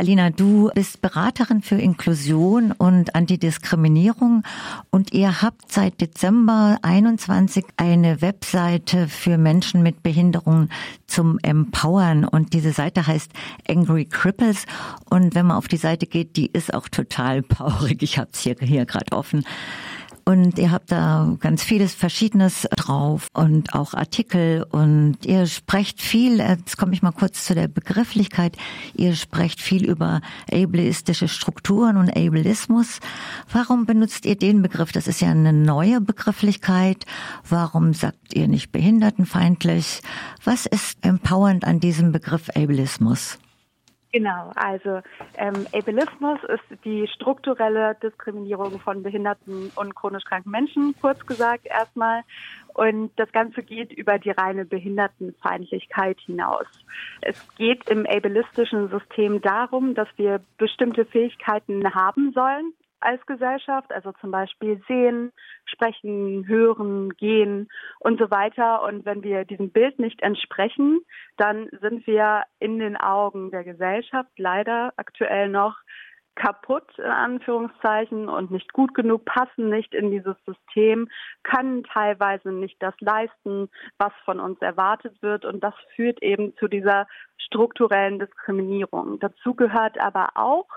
Alina, du bist Beraterin für Inklusion und Antidiskriminierung und ihr habt seit Dezember 21 eine Webseite für Menschen mit Behinderungen zum Empowern und diese Seite heißt Angry Cripples und wenn man auf die Seite geht, die ist auch total powerig. Ich habe es hier, hier gerade offen. Und ihr habt da ganz vieles Verschiedenes drauf und auch Artikel und ihr sprecht viel, jetzt komme ich mal kurz zu der Begrifflichkeit, ihr sprecht viel über ableistische Strukturen und Ableismus. Warum benutzt ihr den Begriff? Das ist ja eine neue Begrifflichkeit. Warum sagt ihr nicht behindertenfeindlich? Was ist empowernd an diesem Begriff Ableismus? Genau, also ähm, Ableismus ist die strukturelle Diskriminierung von behinderten und chronisch kranken Menschen, kurz gesagt erstmal. Und das Ganze geht über die reine Behindertenfeindlichkeit hinaus. Es geht im ableistischen System darum, dass wir bestimmte Fähigkeiten haben sollen, als Gesellschaft, also zum Beispiel sehen, sprechen, hören, gehen und so weiter. Und wenn wir diesem Bild nicht entsprechen, dann sind wir in den Augen der Gesellschaft leider aktuell noch kaputt, in Anführungszeichen, und nicht gut genug, passen nicht in dieses System, können teilweise nicht das leisten, was von uns erwartet wird. Und das führt eben zu dieser strukturellen Diskriminierung. Dazu gehört aber auch,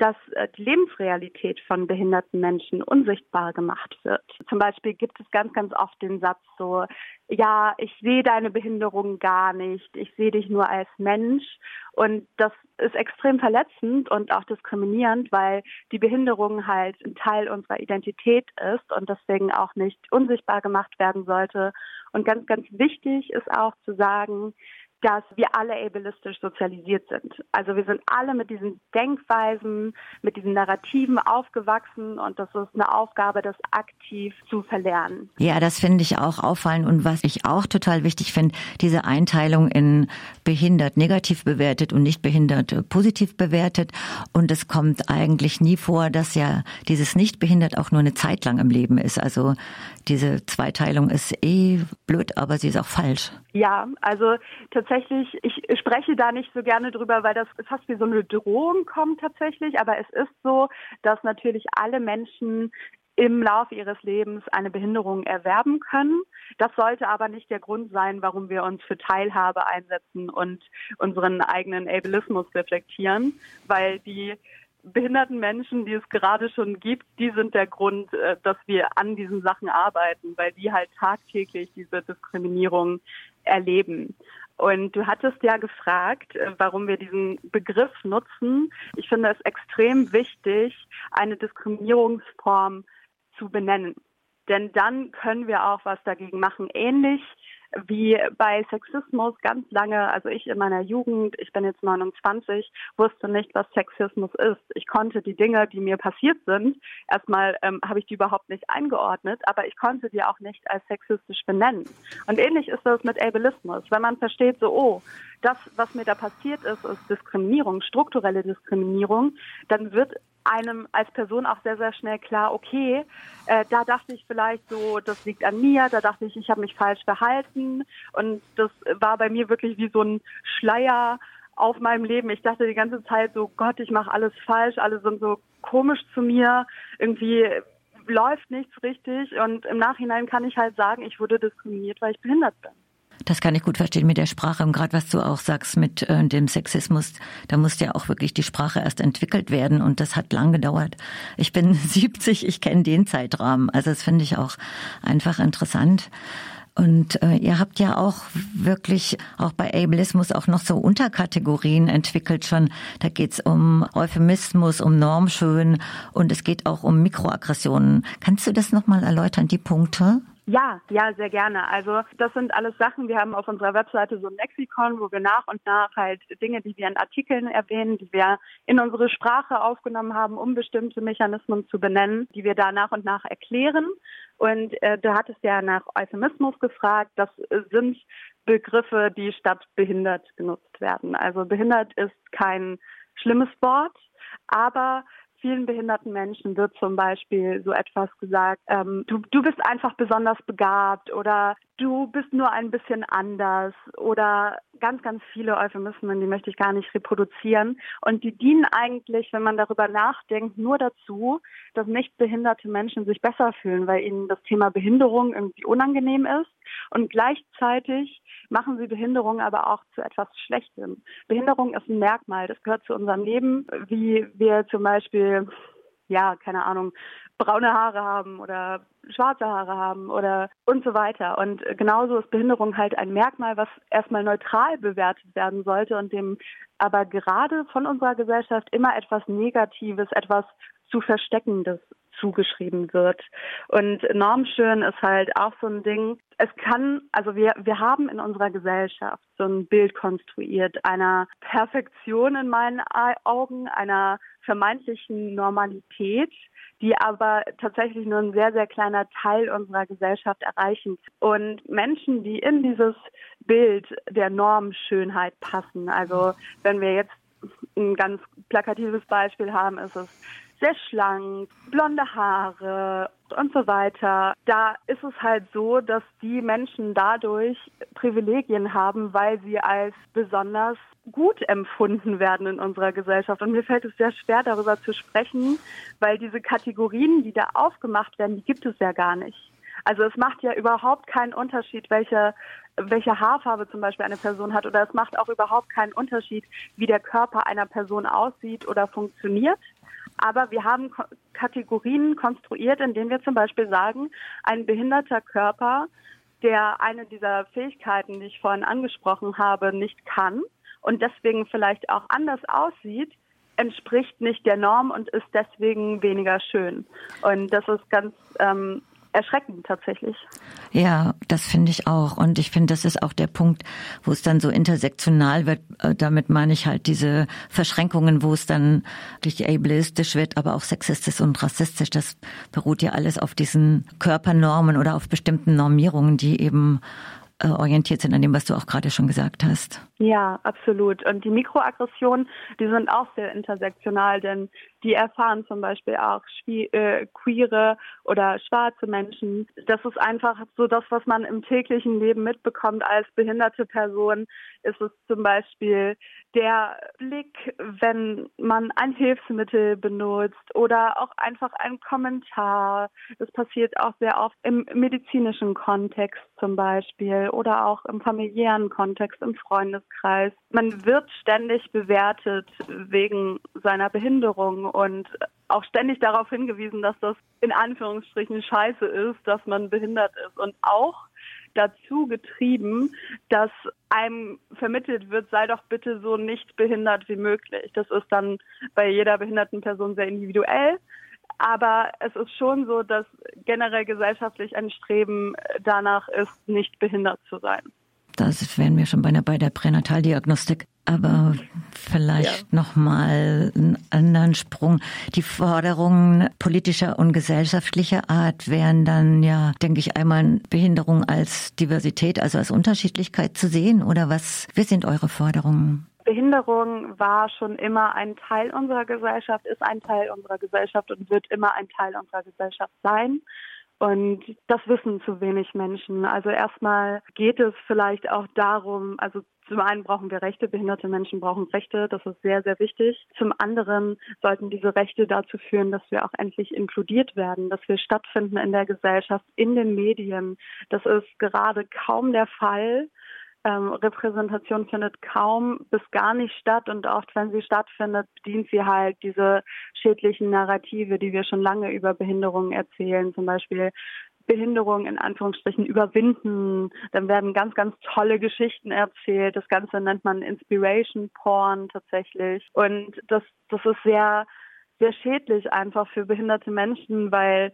dass äh, die Lebensrealität von behinderten Menschen unsichtbar gemacht wird. Zum Beispiel gibt es ganz, ganz oft den Satz so, ja, ich sehe deine Behinderung gar nicht, ich sehe dich nur als Mensch. Und das ist extrem verletzend und auch diskriminierend, weil die Behinderung halt ein Teil unserer Identität ist und deswegen auch nicht unsichtbar gemacht werden sollte. Und ganz, ganz wichtig ist auch zu sagen, dass wir alle ableistisch sozialisiert sind. Also wir sind alle mit diesen Denkweisen, mit diesen Narrativen aufgewachsen und das ist eine Aufgabe, das aktiv zu verlernen. Ja, das finde ich auch auffallend und was ich auch total wichtig finde, diese Einteilung in behindert negativ bewertet und nicht behindert äh, positiv bewertet und es kommt eigentlich nie vor, dass ja dieses nicht behindert auch nur eine Zeit lang im Leben ist. Also diese Zweiteilung ist eh blöd, aber sie ist auch falsch. Ja, also tatsächlich, ich spreche da nicht so gerne drüber, weil das fast wie so eine Drohung kommt tatsächlich. Aber es ist so, dass natürlich alle Menschen im Laufe ihres Lebens eine Behinderung erwerben können. Das sollte aber nicht der Grund sein, warum wir uns für Teilhabe einsetzen und unseren eigenen Ableismus reflektieren, weil die behinderten Menschen, die es gerade schon gibt, die sind der Grund, äh, dass wir an diesen Sachen arbeiten, weil die halt tagtäglich diese Diskriminierung erleben. Und du hattest ja gefragt, äh, warum wir diesen Begriff nutzen. Ich finde es extrem wichtig, eine Diskriminierungsform zu benennen. Denn dann können wir auch was dagegen machen. Ähnlich wie bei Sexismus ganz lange, also ich in meiner Jugend, ich bin jetzt 29, wusste nicht, was Sexismus ist. Ich konnte die Dinge, die mir passiert sind, erstmal ähm, habe ich die überhaupt nicht eingeordnet, aber ich konnte die auch nicht als sexistisch benennen. Und ähnlich ist das mit Ableismus. Wenn man versteht, so, oh, das, was mir da passiert ist, ist Diskriminierung, strukturelle Diskriminierung, dann wird einem als Person auch sehr, sehr schnell klar, okay, äh, da dachte ich vielleicht so, das liegt an mir, da dachte ich, ich habe mich falsch verhalten und das war bei mir wirklich wie so ein Schleier auf meinem Leben. Ich dachte die ganze Zeit so, Gott, ich mache alles falsch, alle sind so komisch zu mir, irgendwie läuft nichts richtig und im Nachhinein kann ich halt sagen, ich wurde diskriminiert, weil ich behindert bin. Das kann ich gut verstehen mit der Sprache und gerade was du auch sagst mit äh, dem Sexismus, da musste ja auch wirklich die Sprache erst entwickelt werden und das hat lang gedauert. Ich bin 70, ich kenne den Zeitrahmen, also das finde ich auch einfach interessant. Und äh, ihr habt ja auch wirklich auch bei Ableismus auch noch so Unterkategorien entwickelt schon. Da geht's um Euphemismus, um Normschön und es geht auch um Mikroaggressionen. Kannst du das nochmal erläutern, die Punkte? Ja, ja, sehr gerne. Also das sind alles Sachen. Wir haben auf unserer Webseite so ein Lexikon, wo wir nach und nach halt Dinge, die wir in Artikeln erwähnen, die wir in unsere Sprache aufgenommen haben, um bestimmte Mechanismen zu benennen, die wir da nach und nach erklären. Und äh, du hattest ja nach Euphemismus gefragt. Das sind Begriffe, die statt behindert genutzt werden. Also behindert ist kein schlimmes Wort, aber vielen behinderten Menschen wird zum Beispiel so etwas gesagt, ähm, du, du bist einfach besonders begabt oder du bist nur ein bisschen anders oder ganz, ganz viele Euphemismen, die möchte ich gar nicht reproduzieren. Und die dienen eigentlich, wenn man darüber nachdenkt, nur dazu, dass nicht behinderte Menschen sich besser fühlen, weil ihnen das Thema Behinderung irgendwie unangenehm ist. Und gleichzeitig machen sie Behinderung aber auch zu etwas Schlechtem. Behinderung ist ein Merkmal, das gehört zu unserem Leben, wie wir zum Beispiel ja, keine Ahnung, braune Haare haben oder schwarze Haare haben oder und so weiter. Und genauso ist Behinderung halt ein Merkmal, was erstmal neutral bewertet werden sollte und dem aber gerade von unserer Gesellschaft immer etwas Negatives, etwas zu Versteckendes zugeschrieben wird. Und normschön ist halt auch so ein Ding. Es kann, also wir, wir haben in unserer Gesellschaft so ein Bild konstruiert einer Perfektion in meinen Augen, einer vermeintlichen Normalität, die aber tatsächlich nur ein sehr, sehr kleiner Teil unserer Gesellschaft erreichen. Und Menschen, die in dieses Bild der Normschönheit passen, also wenn wir jetzt ein ganz plakatives Beispiel haben, ist es sehr schlank, blonde Haare und so weiter. Da ist es halt so, dass die Menschen dadurch Privilegien haben, weil sie als besonders gut empfunden werden in unserer Gesellschaft. Und mir fällt es sehr schwer, darüber zu sprechen, weil diese Kategorien, die da aufgemacht werden, die gibt es ja gar nicht. Also es macht ja überhaupt keinen Unterschied, welche, welche Haarfarbe zum Beispiel eine Person hat oder es macht auch überhaupt keinen Unterschied, wie der Körper einer Person aussieht oder funktioniert. Aber wir haben Kategorien konstruiert, in denen wir zum Beispiel sagen, ein behinderter Körper, der eine dieser Fähigkeiten, die ich vorhin angesprochen habe, nicht kann und deswegen vielleicht auch anders aussieht, entspricht nicht der Norm und ist deswegen weniger schön. Und das ist ganz ähm, erschreckend tatsächlich. Ja, das finde ich auch. Und ich finde, das ist auch der Punkt, wo es dann so intersektional wird. Äh, damit meine ich halt diese Verschränkungen, wo es dann durch ableistisch wird, aber auch sexistisch und rassistisch. Das beruht ja alles auf diesen Körpernormen oder auf bestimmten Normierungen, die eben orientiert sind an dem, was du auch gerade schon gesagt hast. Ja, absolut. Und die Mikroaggressionen, die sind auch sehr intersektional, denn die erfahren zum Beispiel auch äh, queere oder schwarze Menschen. Das ist einfach so das, was man im täglichen Leben mitbekommt als behinderte Person. Ist es zum Beispiel der Blick, wenn man ein Hilfsmittel benutzt oder auch einfach ein Kommentar. Das passiert auch sehr oft im medizinischen Kontext zum Beispiel oder auch im familiären Kontext, im Freundeskreis. Man wird ständig bewertet wegen seiner Behinderung und auch ständig darauf hingewiesen, dass das in Anführungsstrichen scheiße ist, dass man behindert ist und auch dazu getrieben, dass einem vermittelt wird, sei doch bitte so nicht behindert wie möglich. Das ist dann bei jeder behinderten Person sehr individuell. Aber es ist schon so, dass generell gesellschaftlich ein Streben danach ist, nicht behindert zu sein. Das wären wir schon beinahe bei der Pränataldiagnostik. Aber vielleicht ja. noch mal einen anderen Sprung. Die Forderungen politischer und gesellschaftlicher Art wären dann ja, denke ich, einmal Behinderung als Diversität, also als Unterschiedlichkeit zu sehen. Oder was? Wie sind eure Forderungen? Behinderung war schon immer ein Teil unserer Gesellschaft, ist ein Teil unserer Gesellschaft und wird immer ein Teil unserer Gesellschaft sein. Und das wissen zu wenig Menschen. Also erstmal geht es vielleicht auch darum, also zum einen brauchen wir Rechte, behinderte Menschen brauchen Rechte, das ist sehr, sehr wichtig. Zum anderen sollten diese Rechte dazu führen, dass wir auch endlich inkludiert werden, dass wir stattfinden in der Gesellschaft, in den Medien. Das ist gerade kaum der Fall ähm, Repräsentation findet kaum bis gar nicht statt und auch wenn sie stattfindet, bedient sie halt diese schädlichen Narrative, die wir schon lange über Behinderungen erzählen, zum Beispiel Behinderung in Anführungsstrichen überwinden. Dann werden ganz, ganz tolle Geschichten erzählt. Das Ganze nennt man Inspiration Porn tatsächlich. Und das, das ist sehr, sehr schädlich einfach für behinderte Menschen, weil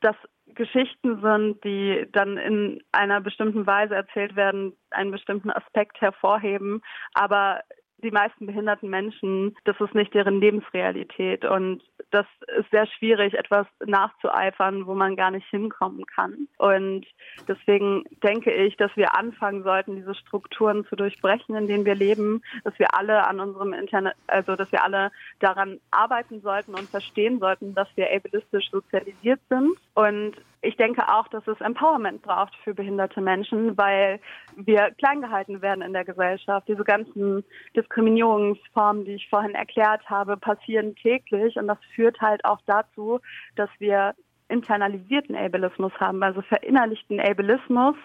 das Geschichten sind, die dann in einer bestimmten Weise erzählt werden, einen bestimmten Aspekt hervorheben, aber die meisten behinderten Menschen, das ist nicht deren Lebensrealität und das ist sehr schwierig, etwas nachzueifern, wo man gar nicht hinkommen kann. Und deswegen denke ich, dass wir anfangen sollten, diese Strukturen zu durchbrechen, in denen wir leben, dass wir alle an unserem Internet, also dass wir alle daran arbeiten sollten und verstehen sollten, dass wir ableistisch sozialisiert sind und ich denke auch, dass es Empowerment braucht für behinderte Menschen, weil wir klein gehalten werden in der Gesellschaft. Diese ganzen Diskriminierungsformen, die ich vorhin erklärt habe, passieren täglich und das führt halt auch dazu, dass wir internalisierten Ableismus haben, also verinnerlichten Ableismus,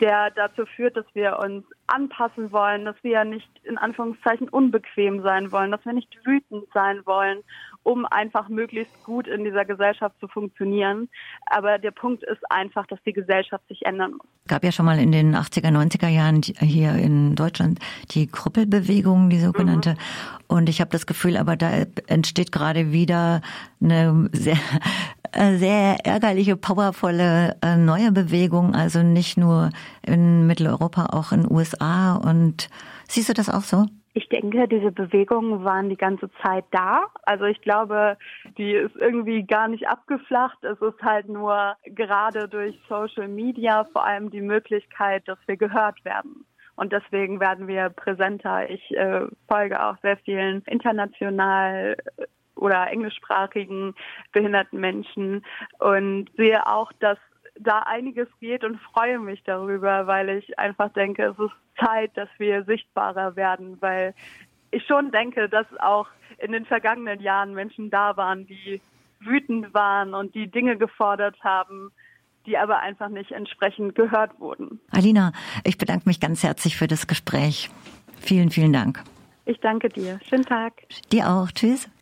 der dazu führt, dass wir uns anpassen wollen, dass wir nicht in Anführungszeichen unbequem sein wollen, dass wir nicht wütend sein wollen, um einfach möglichst gut in dieser Gesellschaft zu funktionieren. Aber der Punkt ist einfach, dass die Gesellschaft sich ändern muss. Es gab ja schon mal in den 80er, 90er Jahren hier in Deutschland die Krüppelbewegung, die sogenannte. Mhm. Und ich habe das Gefühl, aber da entsteht gerade wieder eine sehr äh, sehr ärgerliche, powervolle äh, neue Bewegung, also nicht nur in Mitteleuropa, auch in USA. Und siehst du das auch so? Ich denke, diese Bewegungen waren die ganze Zeit da. Also ich glaube, die ist irgendwie gar nicht abgeflacht. Es ist halt nur gerade durch Social Media vor allem die Möglichkeit, dass wir gehört werden. Und deswegen werden wir präsenter. Ich äh, folge auch sehr vielen international oder englischsprachigen behinderten Menschen und sehe auch, dass da einiges geht und freue mich darüber, weil ich einfach denke, es ist Zeit, dass wir sichtbarer werden, weil ich schon denke, dass auch in den vergangenen Jahren Menschen da waren, die wütend waren und die Dinge gefordert haben, die aber einfach nicht entsprechend gehört wurden. Alina, ich bedanke mich ganz herzlich für das Gespräch. Vielen, vielen Dank. Ich danke dir. Schönen Tag. Dir auch. Tschüss.